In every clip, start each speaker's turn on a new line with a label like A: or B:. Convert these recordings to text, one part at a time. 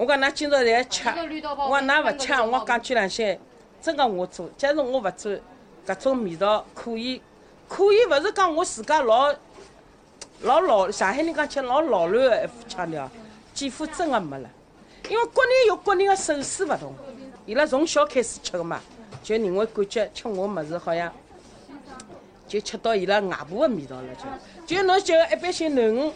A: 我讲㑚今朝在吃，我讲㑚勿吃，我讲句良心，真个我做。假如我勿做，搿种味道可以，可以勿是讲我自家老老老上海人讲吃老老卵个一副腔调，几乎真个没了。因为各人有各人个手势勿同，伊拉从小开始吃个嘛，就认为感觉吃我物事好像就吃到伊拉外婆个味道了，就就侬就一般性囡恩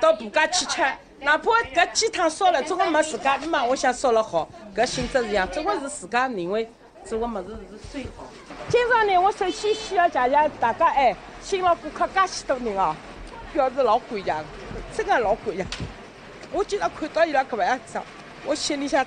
A: 到婆家去吃，哪怕搿鸡汤烧了，总归没自家妈，我想烧了好，搿性质是一样，总归是自家认为做个物事是最好。今朝呢，我首先先要谢谢大家，哎，新老顾客介许多人哦，表示老感谢，真个老感谢。我今朝看到伊拉搿副样子。我心里向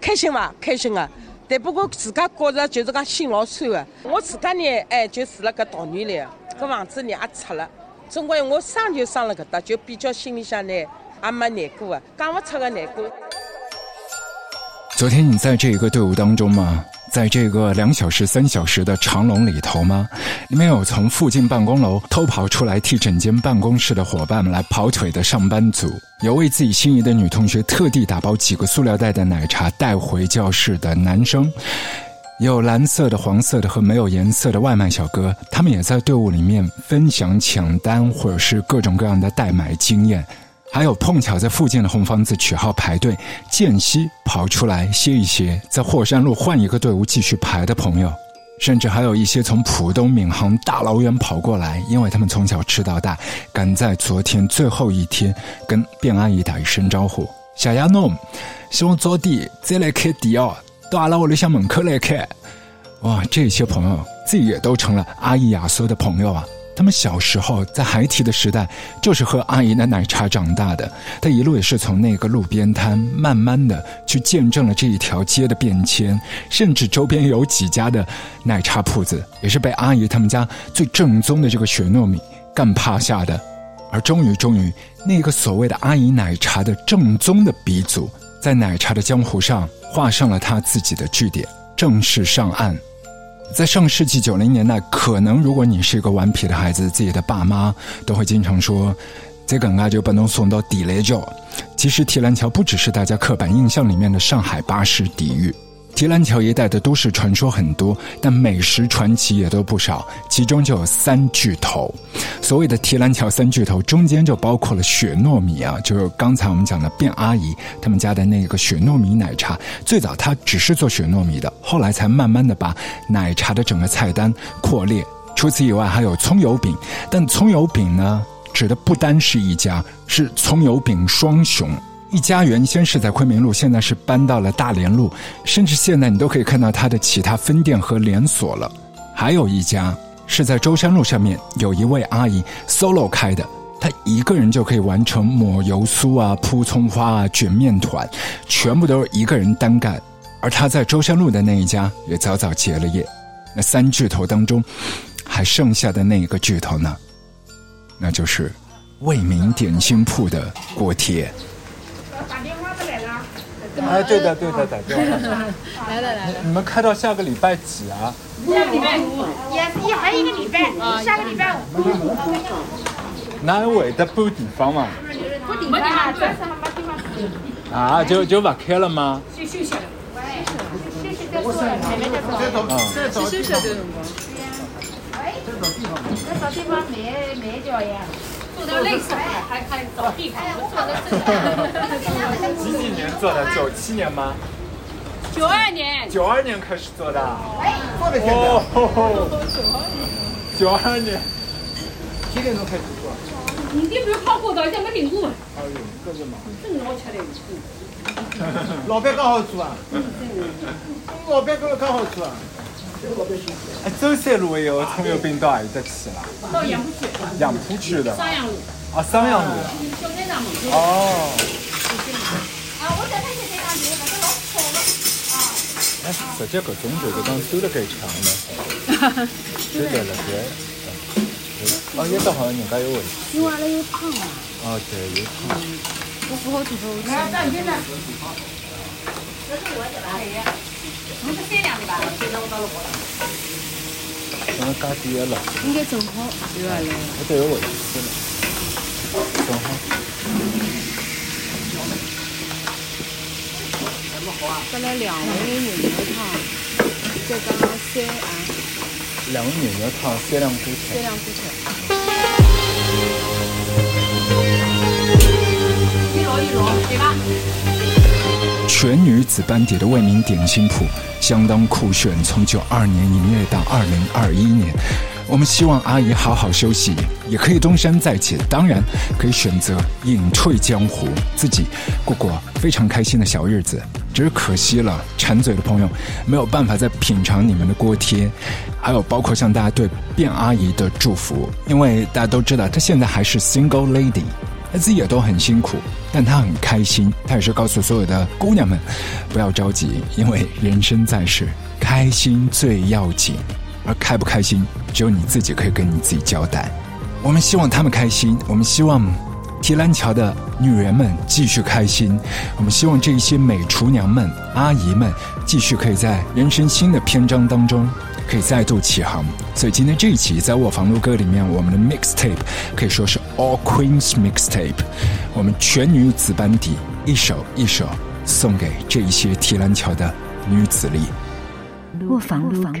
A: 开心伐？开心个，但不过自家觉着就是讲心老酸个。我自家呢，哎，就住辣搿桃园里，搿房子呢也拆了。总归我生就生了搿搭，就比较心里向呢也没难过个，讲勿出个难过。
B: 昨天你在这一个队伍当中吗？在这个两小时、三小时的长龙里头吗？里面有从附近办公楼偷跑出来替整间办公室的伙伴们来跑腿的上班族，有为自己心仪的女同学特地打包几个塑料袋的奶茶带回教室的男生，有蓝色的、黄色的和没有颜色的外卖小哥，他们也在队伍里面分享抢单或者是各种各样的代买经验。还有碰巧在附近的红房子取号排队，间隙跑出来歇一歇，在霍山路换一个队伍继续排的朋友，甚至还有一些从浦东闵行大老远跑过来，因为他们从小吃到大，赶在昨天最后一天跟卞阿姨打一声招呼。小丫侬，希望早点再来开店哦，到阿拉屋里向门口来看。哇，这些朋友自己也都成了阿姨亚索的朋友啊。他们小时候在孩提的时代，就是喝阿姨的奶茶长大的。他一路也是从那个路边摊，慢慢的去见证了这一条街的变迁，甚至周边有几家的奶茶铺子，也是被阿姨他们家最正宗的这个雪糯米干趴下的。而终于，终于，那个所谓的阿姨奶茶的正宗的鼻祖，在奶茶的江湖上画上了他自己的句点，正式上岸。在上世纪九零年代，可能如果你是一个顽皮的孩子，自己的爸妈都会经常说：“这个啊就把侬送到地雷角。”其实，提篮桥不只是大家刻板印象里面的上海巴士底狱。提篮桥一带的都市传说很多，但美食传奇也都不少。其中就有三巨头。所谓的提篮桥三巨头，中间就包括了雪糯米啊，就是刚才我们讲的卞阿姨他们家的那个雪糯米奶茶。最早它只是做雪糯米的，后来才慢慢的把奶茶的整个菜单扩列。除此以外，还有葱油饼。但葱油饼呢，指的不单是一家，是葱油饼双雄。一家原先是在昆明路，现在是搬到了大连路，甚至现在你都可以看到它的其他分店和连锁了。还有一家是在舟山路上面，有一位阿姨 solo 开的，她一个人就可以完成抹油酥啊、铺葱花啊、卷面团，全部都是一个人单干。而她在舟山路的那一家也早早结了业。那三巨头当中，还剩下的那一个巨头呢？那就是为民点心铺的锅贴。哎，对的，对的，打电话。来了来了。你们开到下个礼拜几啊？
C: 下个礼拜五，也也还有一个礼拜，下个礼拜五。
B: 哪会得搬地方嘛？
C: 搬地方啊，暂时没地方
B: 啊，就就不开了吗？
C: 休息休息。休息再说，慢慢再说。嗯。休息的辰光。哎，再找地方。再找地方买买脚呀。做到累死了，还还找地方，做的是。几几年做的？九七年吗？九二年。
B: 九二年开始做的。
C: 哎，
B: 做的现九二年。几点钟开始做？
C: 你这不是跑过道，现在没领过。
B: 哎呦，可是嘛。
C: 真好吃的。
D: 老板刚好做啊。老板刚刚好做啊。
B: 周山路也有葱油饼，到哪里在吃了？
C: 到杨浦区。
B: 杨浦区的。
C: 三杨路。
B: 啊，路。
C: 小。
B: 哦。哎，十个钟头都当走的 够长了。哈哈，对对。哦，也倒好像应该有味。
C: 你话那有糖啊？
B: 哦，对，有糖。
C: 我不好吃这个。来，再见的。这是我在哪里呀？我是三两的吧？现在我到了过了。
B: 刚刚加点了。
C: 应该正好，对吧？
B: 我都有位置了，正好。
C: 再来两碗牛肉汤，再加上三啊。
B: 两碗牛肉汤，三两锅菜。
C: 三两锅菜。一箩一箩，对吧？
B: 全女子班底的为民点心铺相当酷炫，从九二年营业到二零二一年。我们希望阿姨好好休息，也可以东山再起。当然，可以选择隐退江湖，自己过过非常开心的小日子。只是可惜了，馋嘴的朋友没有办法再品尝你们的锅贴。还有包括向大家对卞阿姨的祝福，因为大家都知道她现在还是 single lady，她自己也都很辛苦，但她很开心。她也是告诉所有的姑娘们，不要着急，因为人生在世，开心最要紧。而开不开心，只有你自己可以跟你自己交代。我们希望他们开心，我们希望提篮桥的女人们继续开心，我们希望这些美厨娘们、阿姨们继续可以在人生新的篇章当中可以再度起航。所以今天这一期在《卧房录歌》里面，我们的 mixtape 可以说是 All Queens Mixtape，我们全女子班底一首一首送给这一些提篮桥的女子力。
E: 卧房录歌。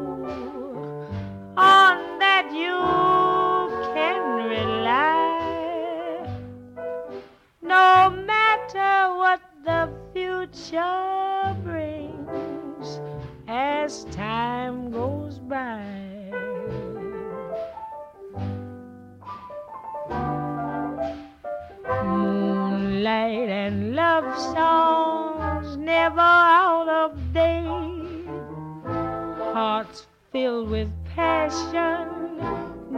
F: you can rely. No matter what the future brings as time goes by. Moonlight and love songs never out of date. Hearts filled with passion,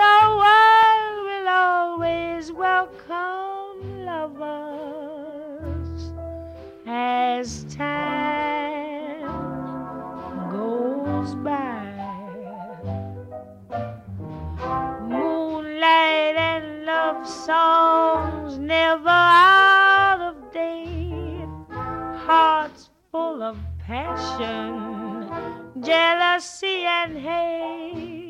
F: The world will always welcome lovers as time goes by. Moonlight and love songs never out of date. Hearts full of passion, jealousy, and hate.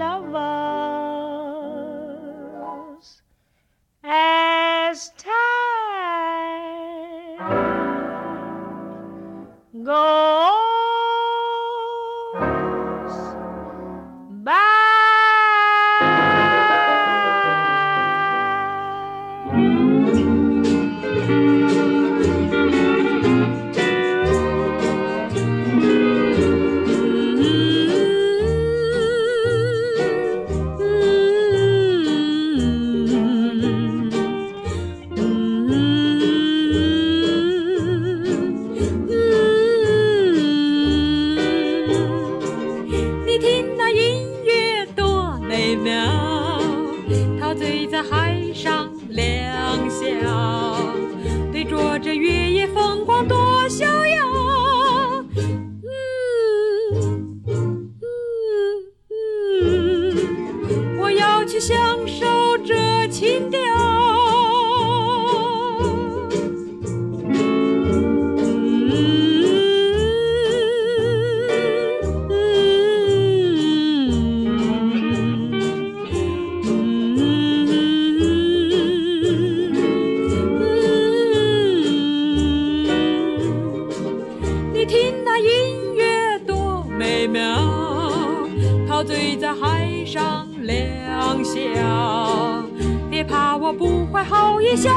F: Lovers as time goes.
G: 海上亮相，对着这月夜。好一休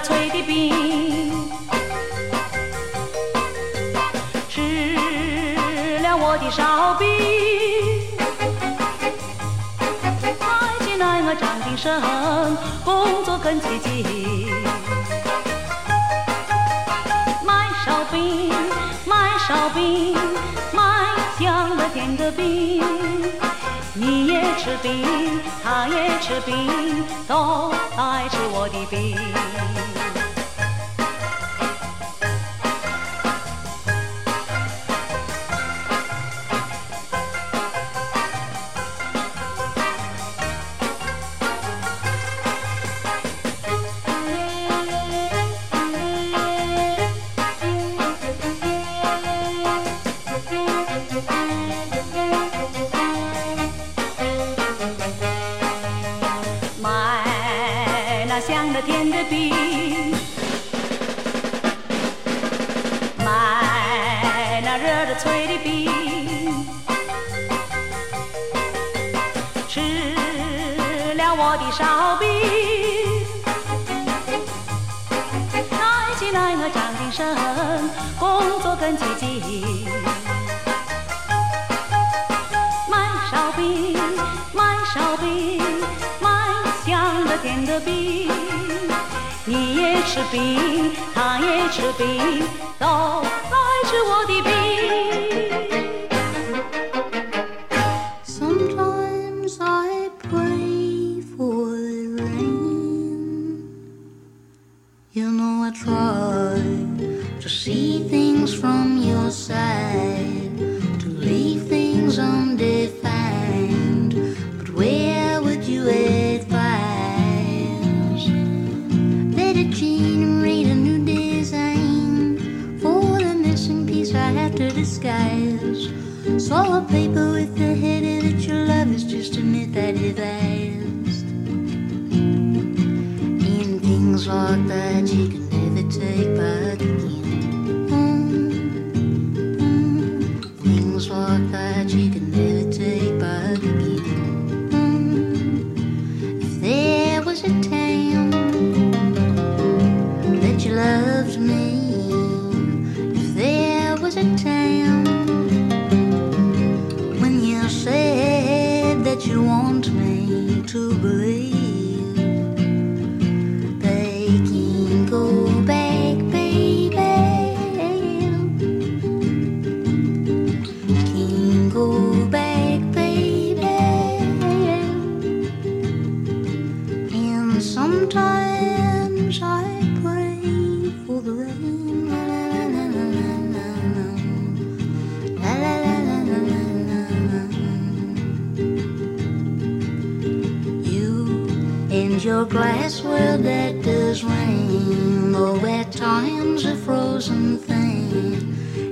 G: 脆的饼，吃了我的烧饼，买进来我长精神，工作更积极。买烧饼，买烧饼，买香的甜的饼。你也吃冰，他也吃冰，都爱吃我的冰。记忆烧饼卖烧饼
H: 卖香的甜的饼你也吃饼他也吃饼都爱吃我的饼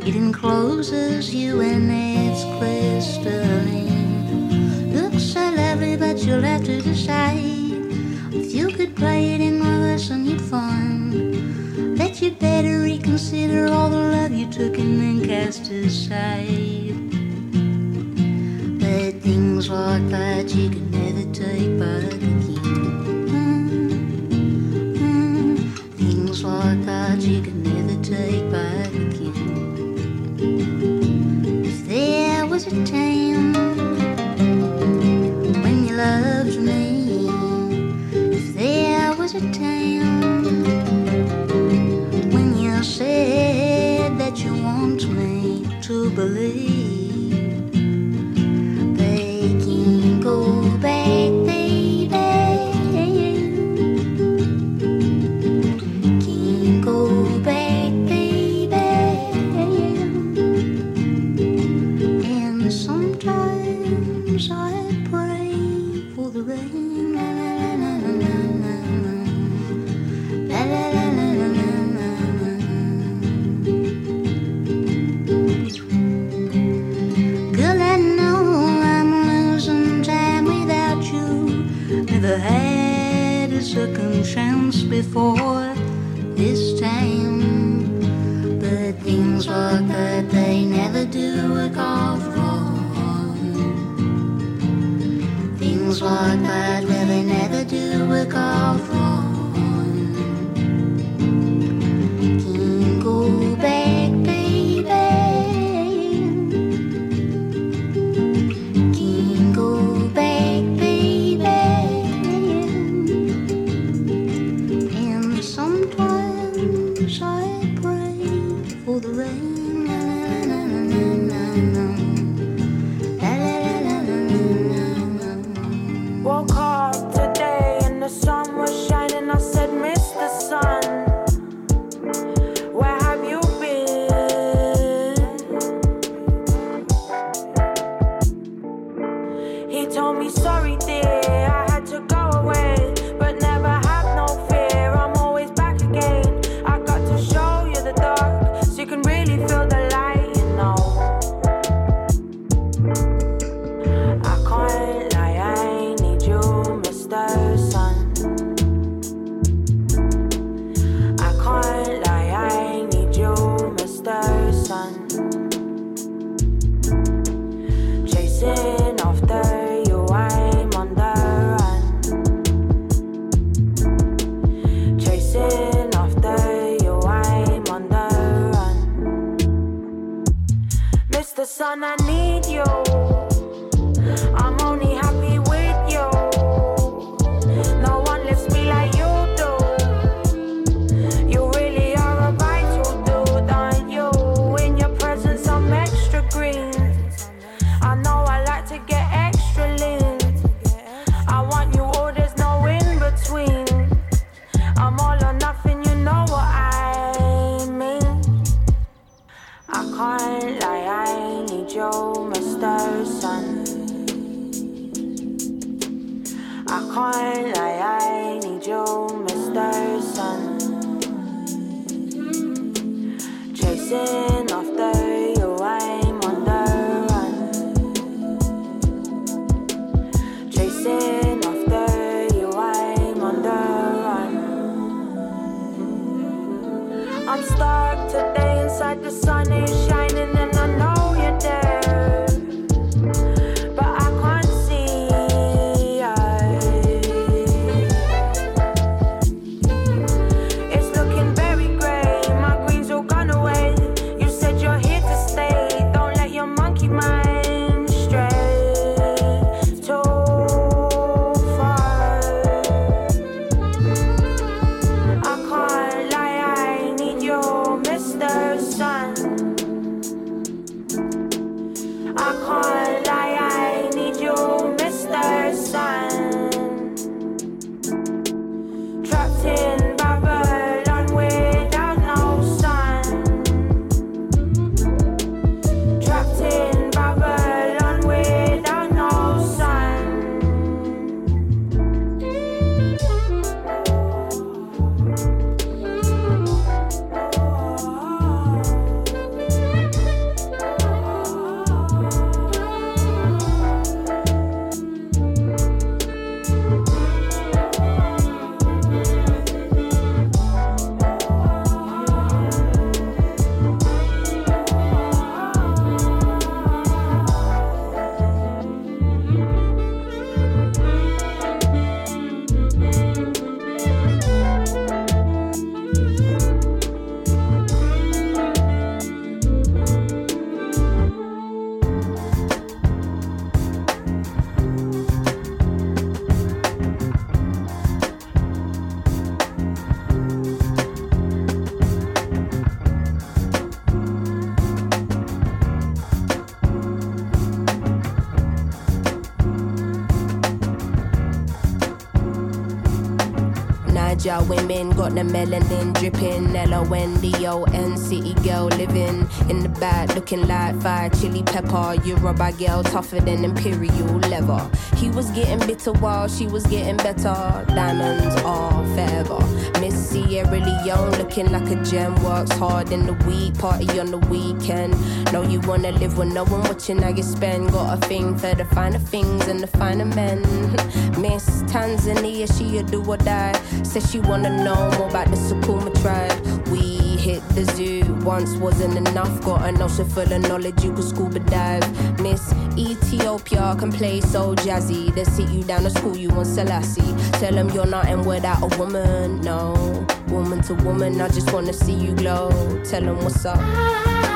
H: It encloses you in its crystalline. Looks so lovely, but you'll have to decide. If you could play it in reverse and you'd find that you'd better reconsider all the love you took and then cast aside. But things like that you can never take back. second chance before this time. But things work that they never do a out wrong. Things work
I: women got the melanin dripping. L O N D O N city girl living in the back, looking like fire chili pepper. You're rubber girl tougher than imperial leather. He was getting bitter while she was getting better. Diamonds are forever. Miss Sierra Leone looking like a gem. Works hard in the week, party on the weekend. Know you wanna live with no one watching how you spend. Got a thing for the finer things and the finer men. Miss Tanzania, she a do or die. Says she wanna know more about the Sukuma tribe. We hit the zoo once wasn't enough. Got an ocean full of knowledge, you could scuba dive. Miss Ethiopia can play so jazzy. They sit you down to school, you want Selassie. Tell them you're nothing without a woman, no. Woman to woman, I just wanna see you glow. Tell them what's up.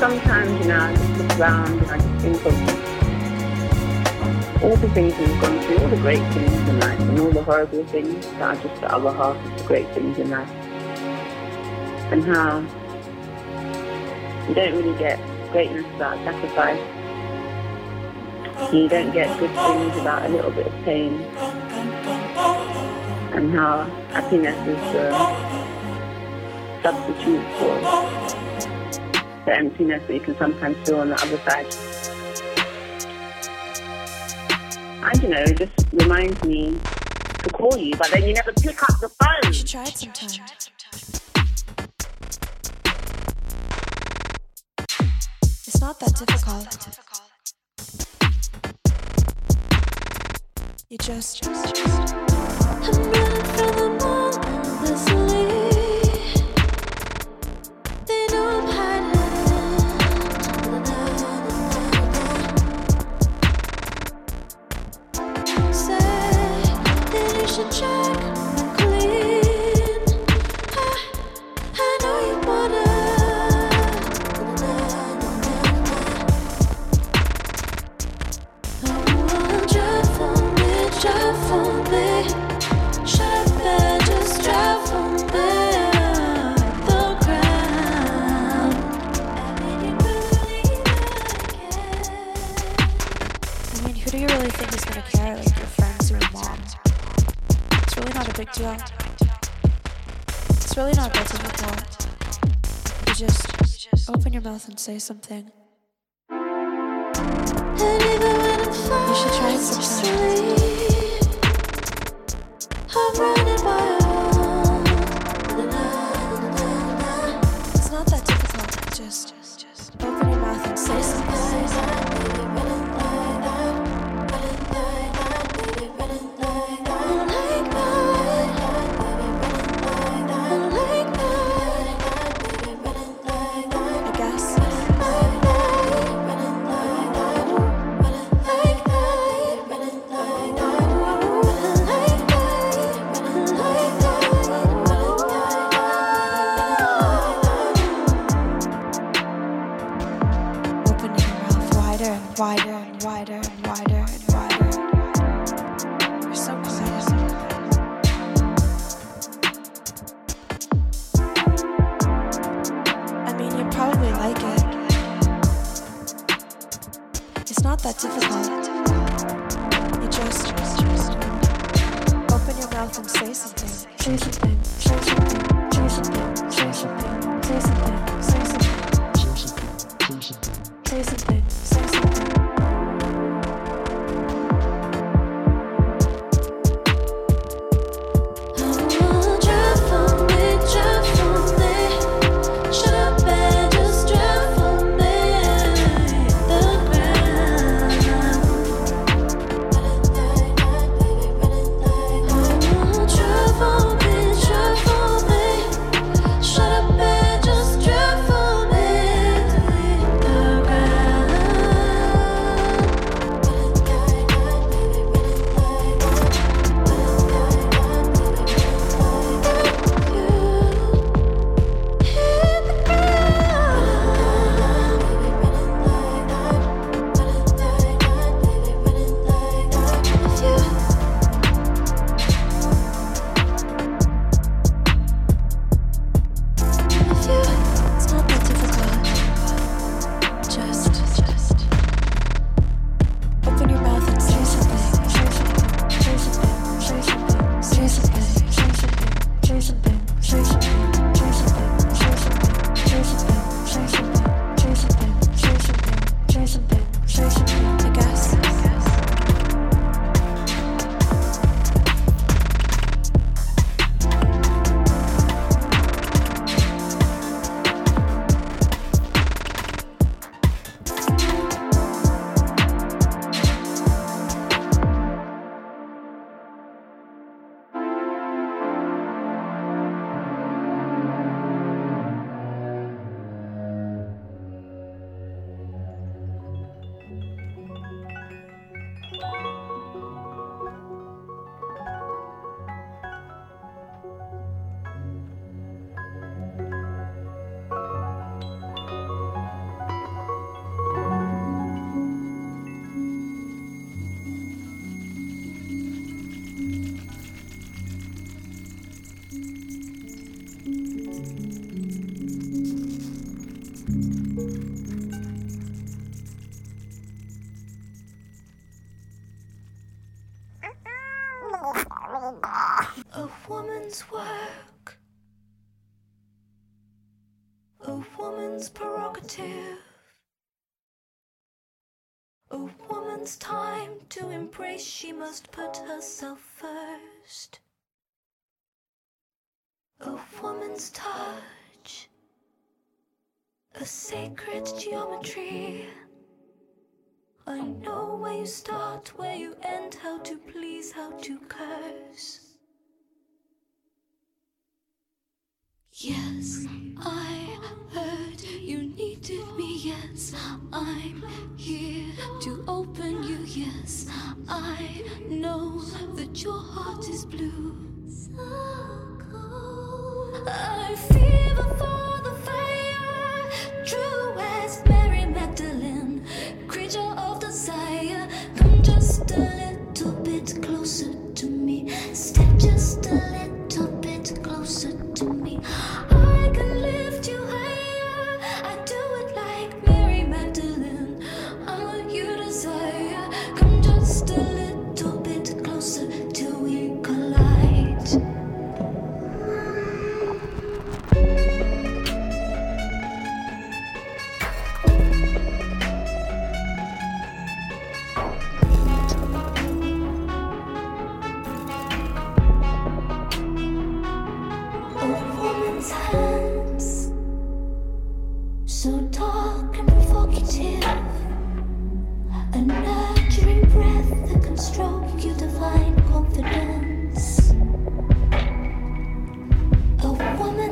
J: sometimes, you know, I just look around and I just think of all the things we've gone through, all the great things in life, and all the horrible things that are just the other half of the great things in life. And how you don't really get greatness without sacrifice. You don't get good things without a little bit of pain. And how happiness is the substitute for the emptiness that you can sometimes feel on the other side. And you know, it just reminds me to call you, but then you never pick up the phone. You should
K: try it sometime. It's not that difficult. You just.
H: I'm running
K: something.
L: Must put herself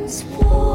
L: explode.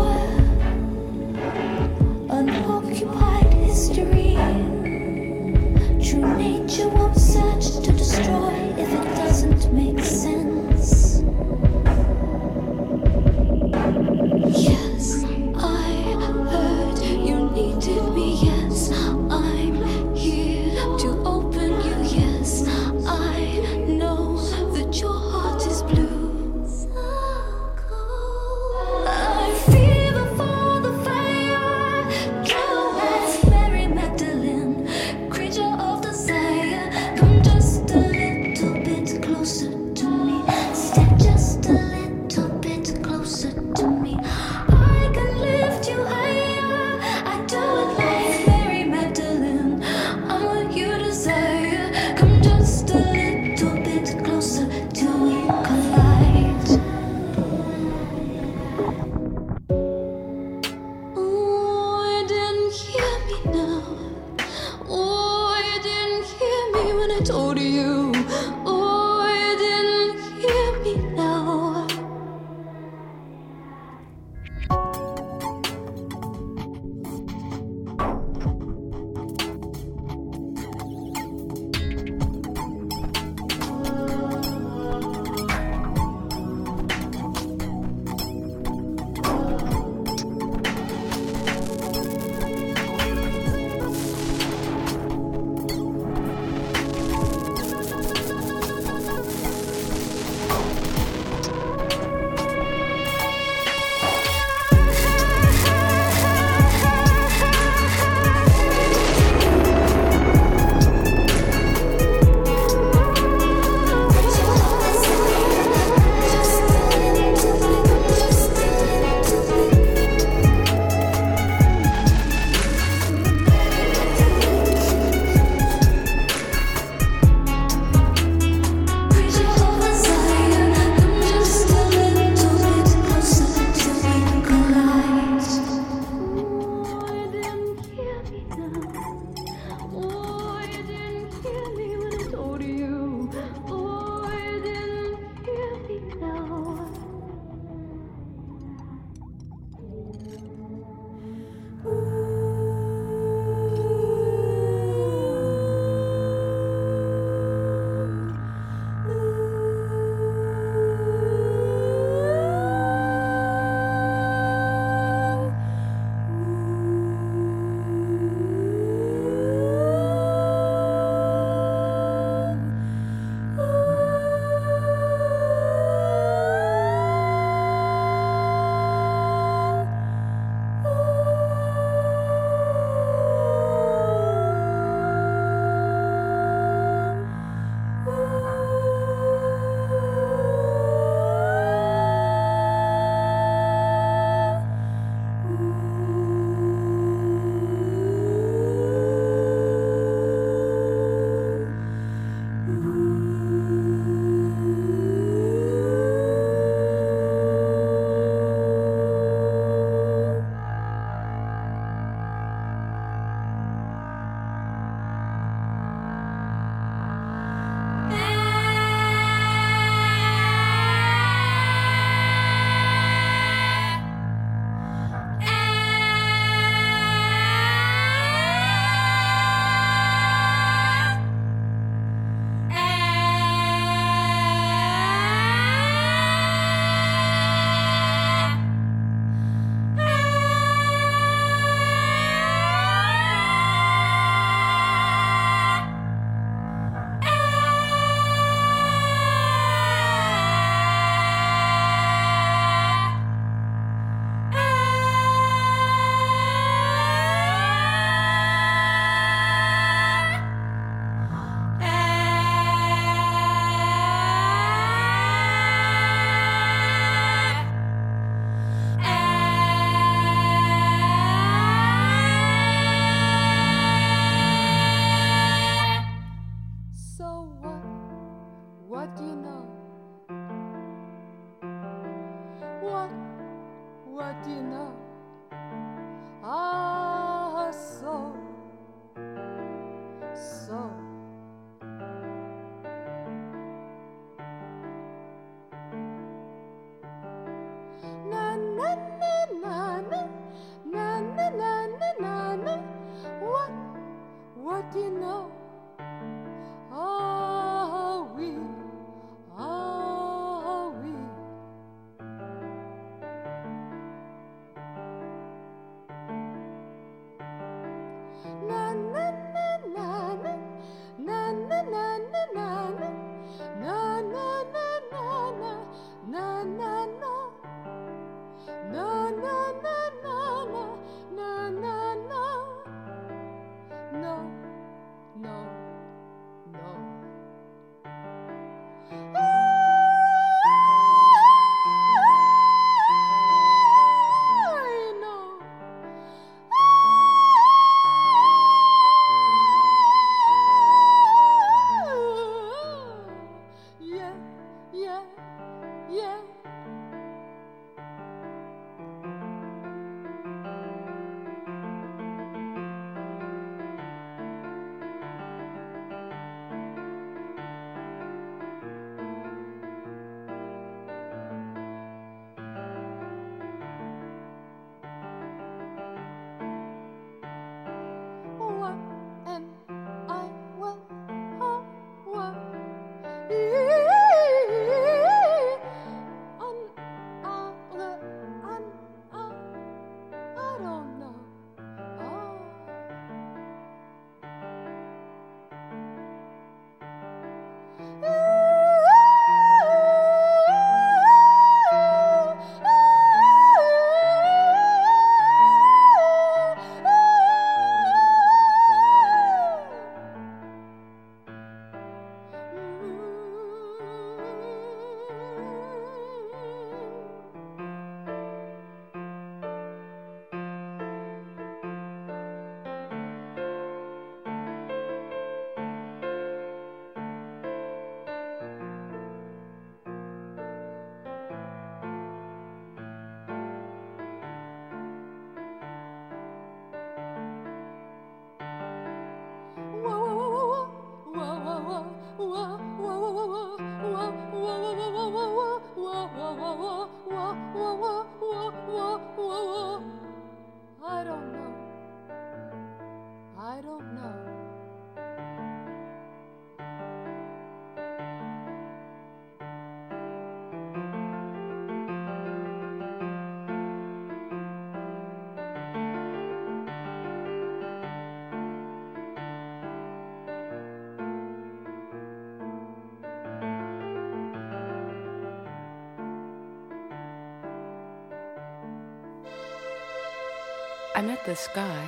L: the
M: sky,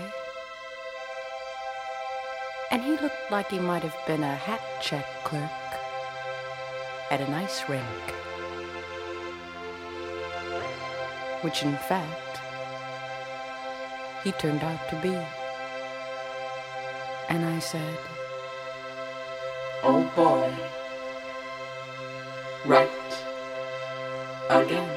M: and he looked like he might have been a hat check clerk at an ice rink, which in fact he turned out to be. And I said, Oh boy, right again.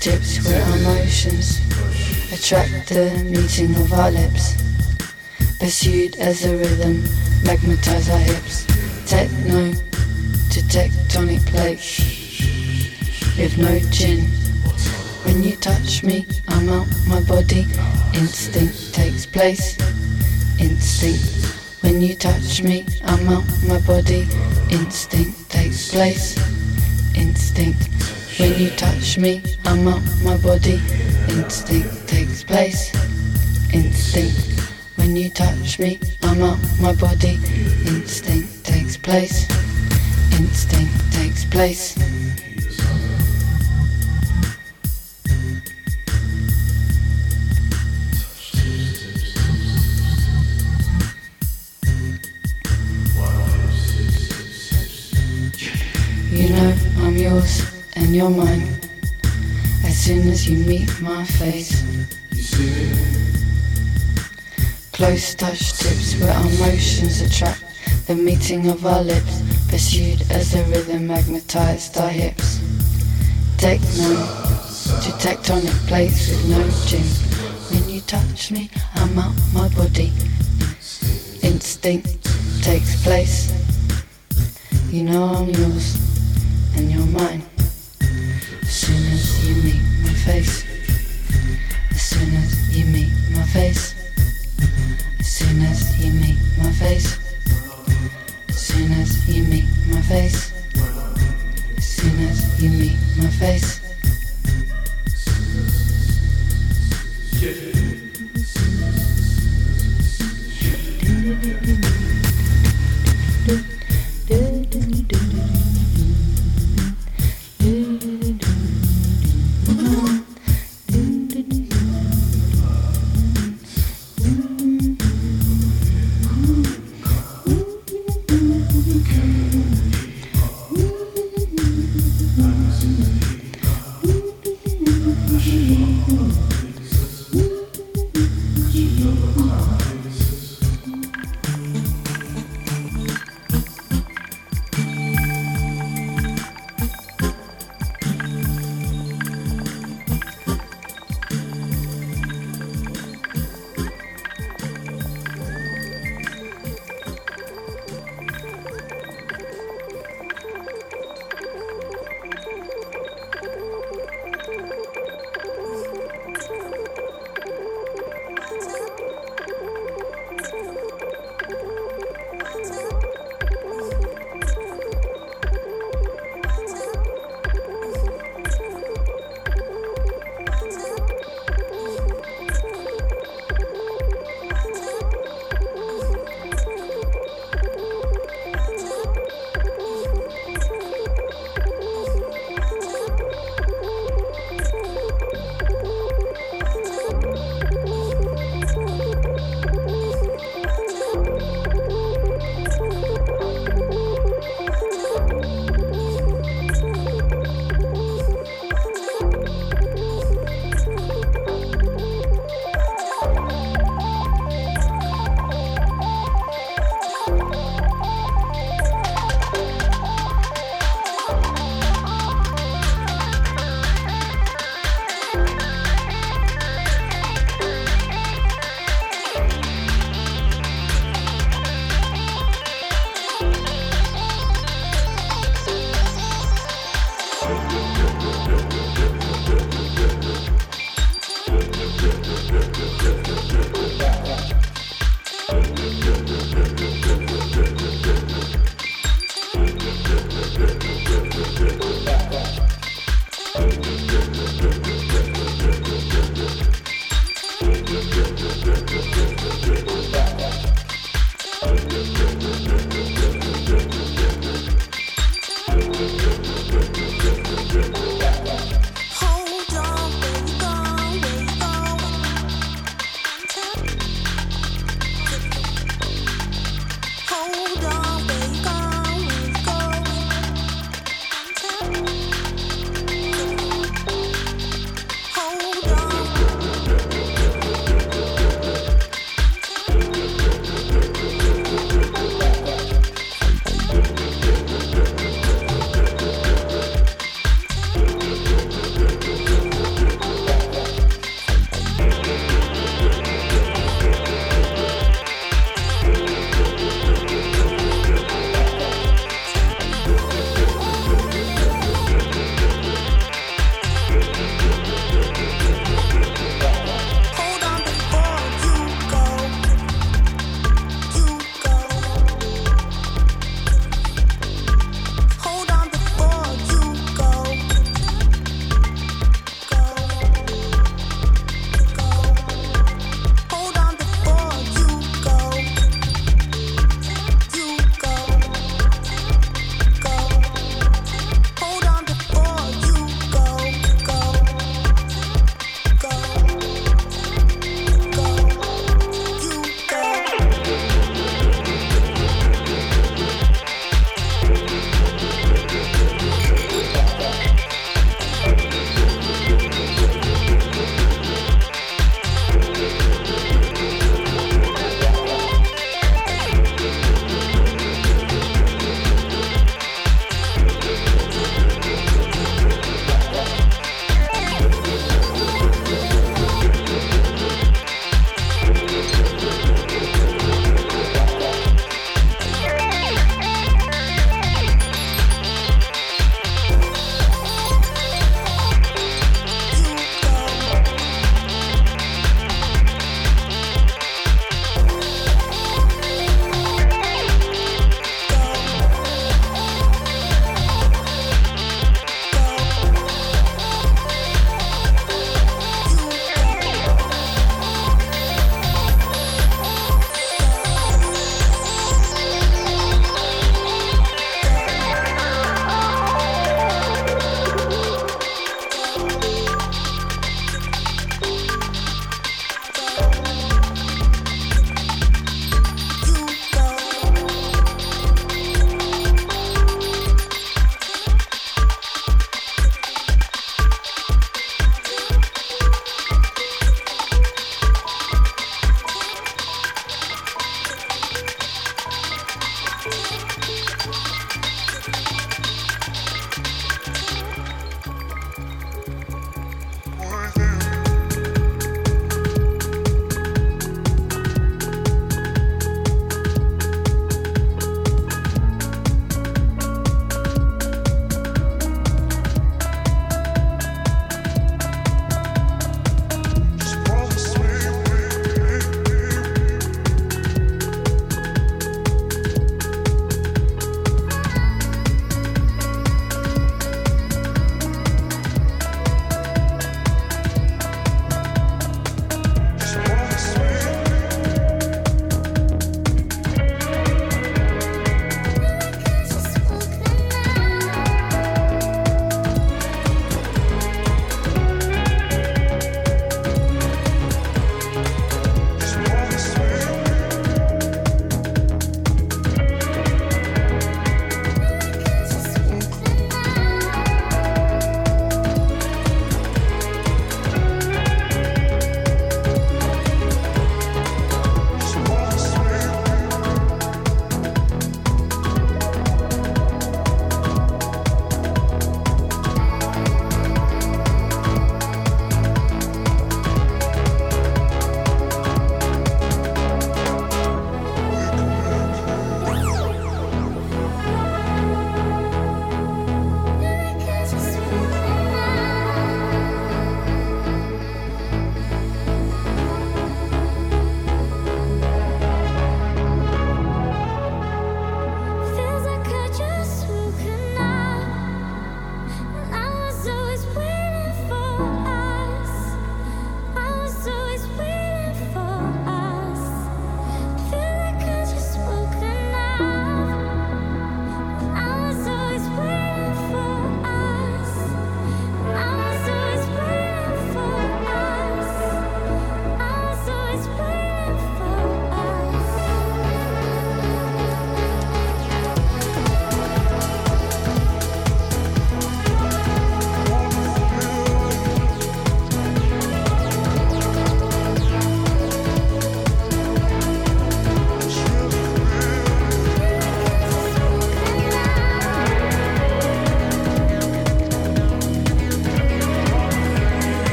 N: Tips where our motions attract the meeting of our lips. Pursued as a rhythm, magnetize our hips. Techno to tectonic plates. With no chin. When you touch me, I'm out my body. Instinct takes place. Instinct. When you touch me, I'm out my body. Instinct takes place. Body. Instinct takes place. Instinct. When you touch me, I'm out my body. Instinct takes place. Instinct takes place. You know I'm yours and you're mine. As soon as you meet my face. Close touch tips where our motions attract the meeting of our lips, pursued as the rhythm magnetized our hips. Techno to tectonic plates with no gym. When you touch me, I'm out my body. Instinct takes place. You know I'm yours and you're mine. As soon as you meet face. As soon as you meet my face. As soon as you meet my face. As soon as you meet my face. As soon as you meet my face.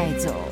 O: 带走。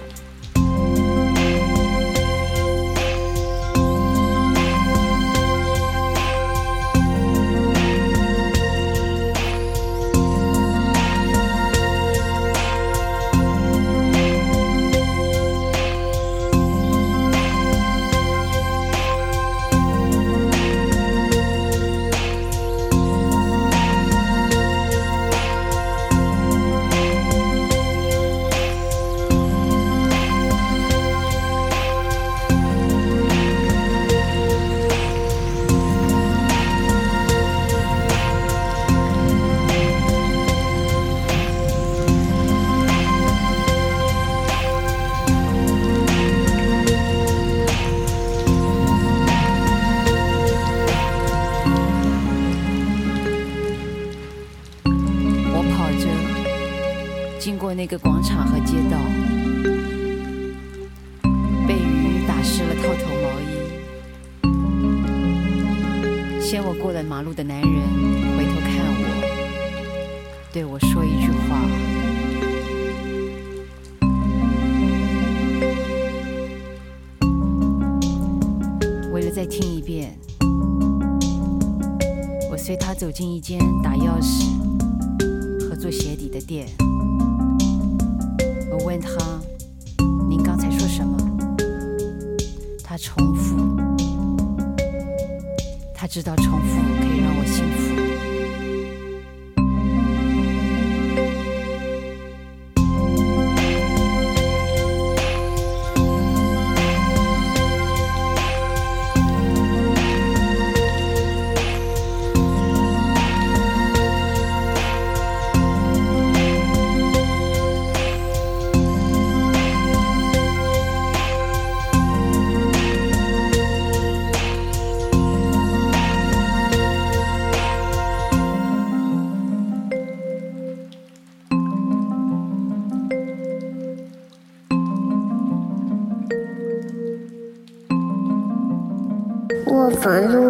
P: I'm
Q: not Bye.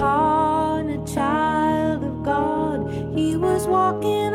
Q: Upon a child of God. He was walking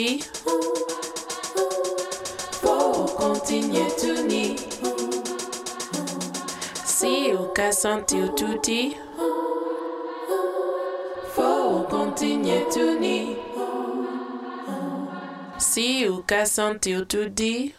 Q: ici pour
R: continuer tout ni. Si au cas sentir tout dit. Faut continuer tout ni. Si au cas sentir tout dit.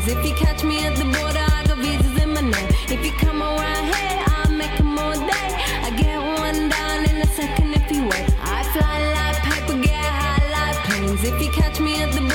I: Cause if you catch me at the border, I got visas in my name. If you come around here, I'll make a all day. I get one down in a second if you wait. I fly like paper, get high like planes. If you catch me at the border,